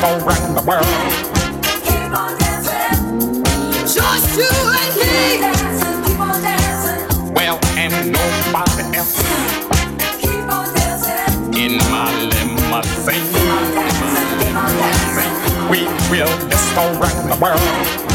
disco round the world. Keep on dancing. Just you and me. Keep on dancing. Well, and nobody else Keep on dancing. in my limousine. We will disco round the world.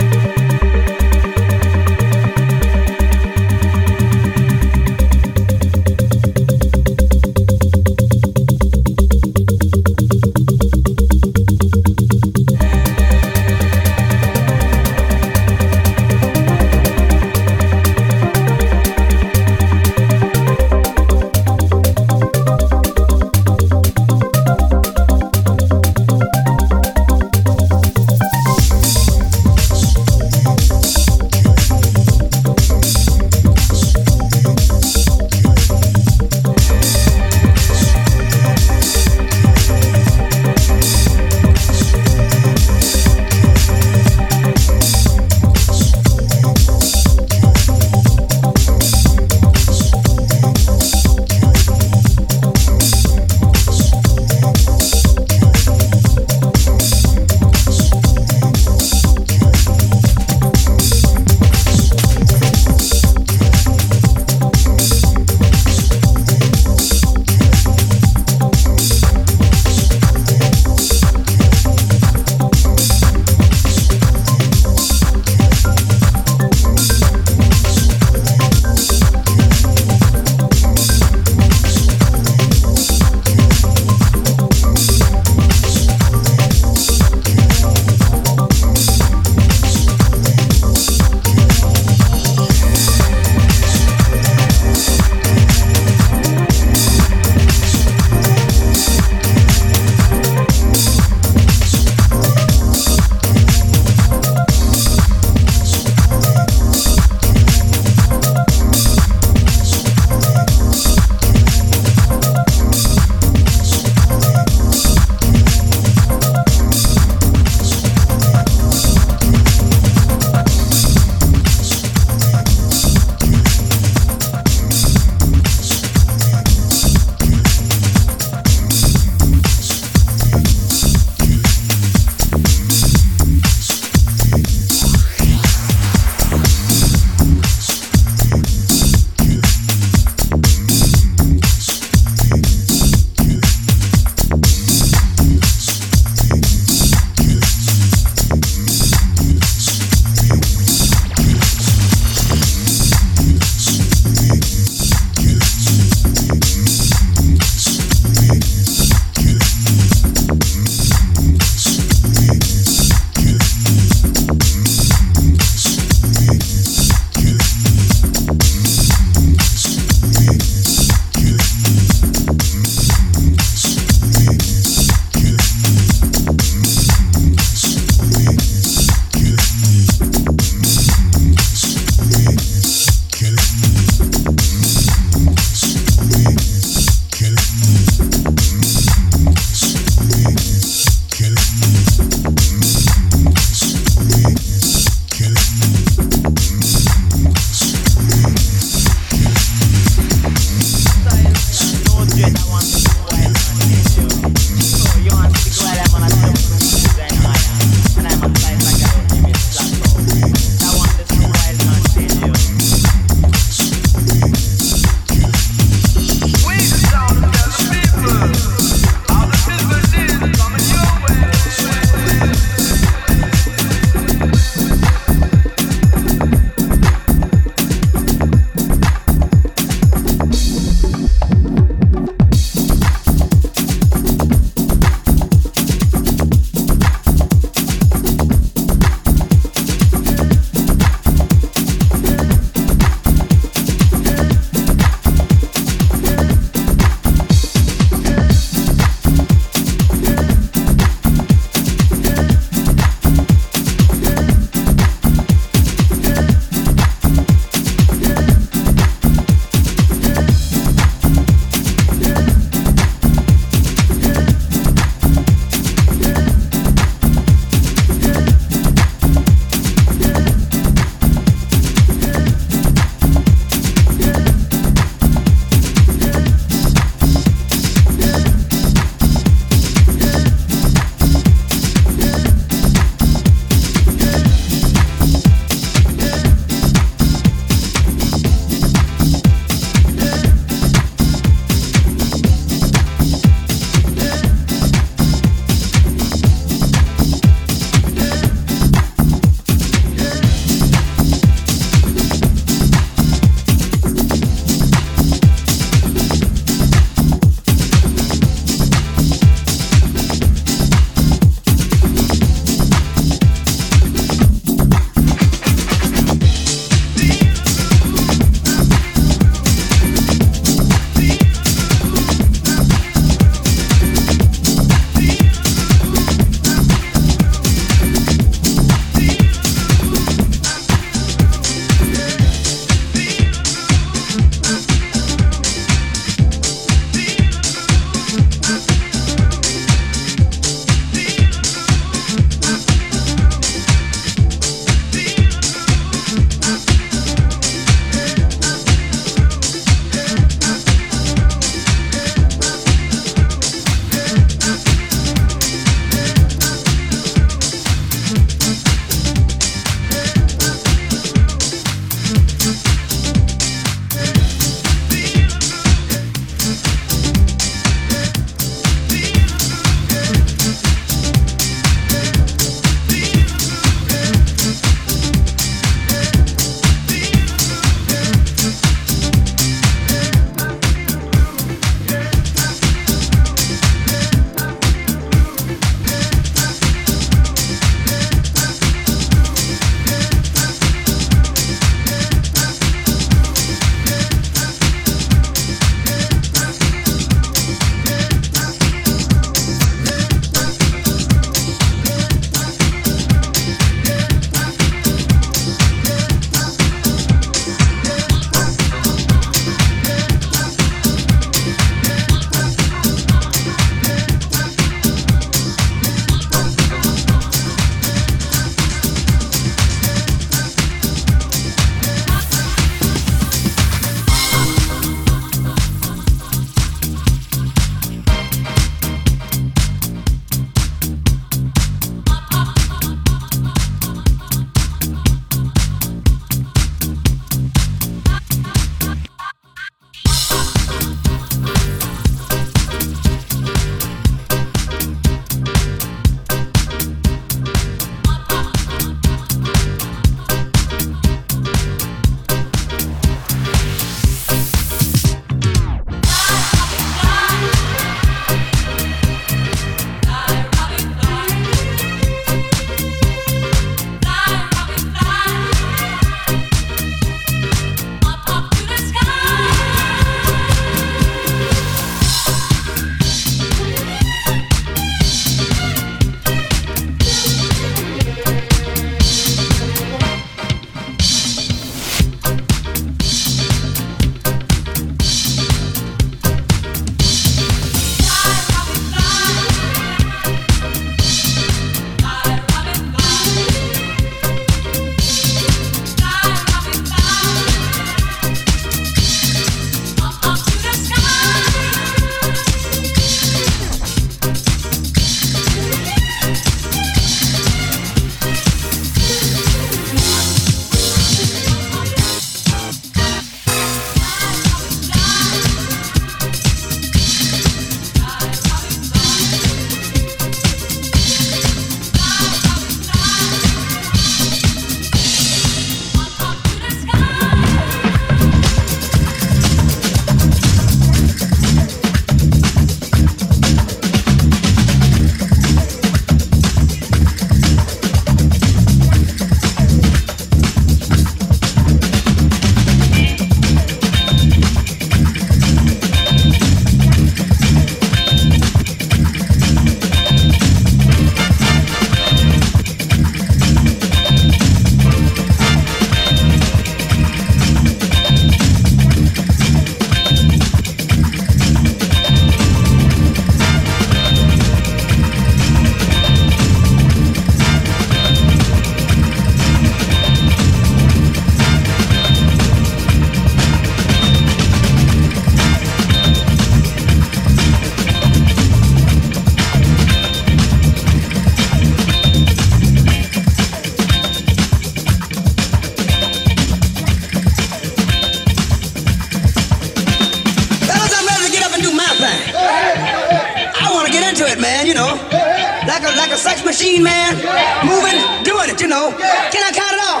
machine man. Moving, doing it, you know. Can I count it off?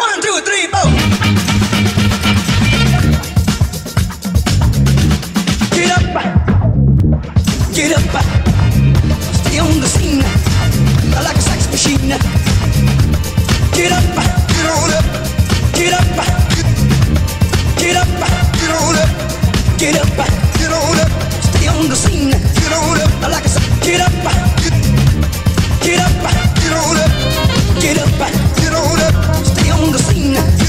One, two, three, four. Get up, get up, stay on the scene like a sex machine. Get up, get on up, get up, get up, get on up, get up, get on up, stay on the scene. Get on up like a sex, get up.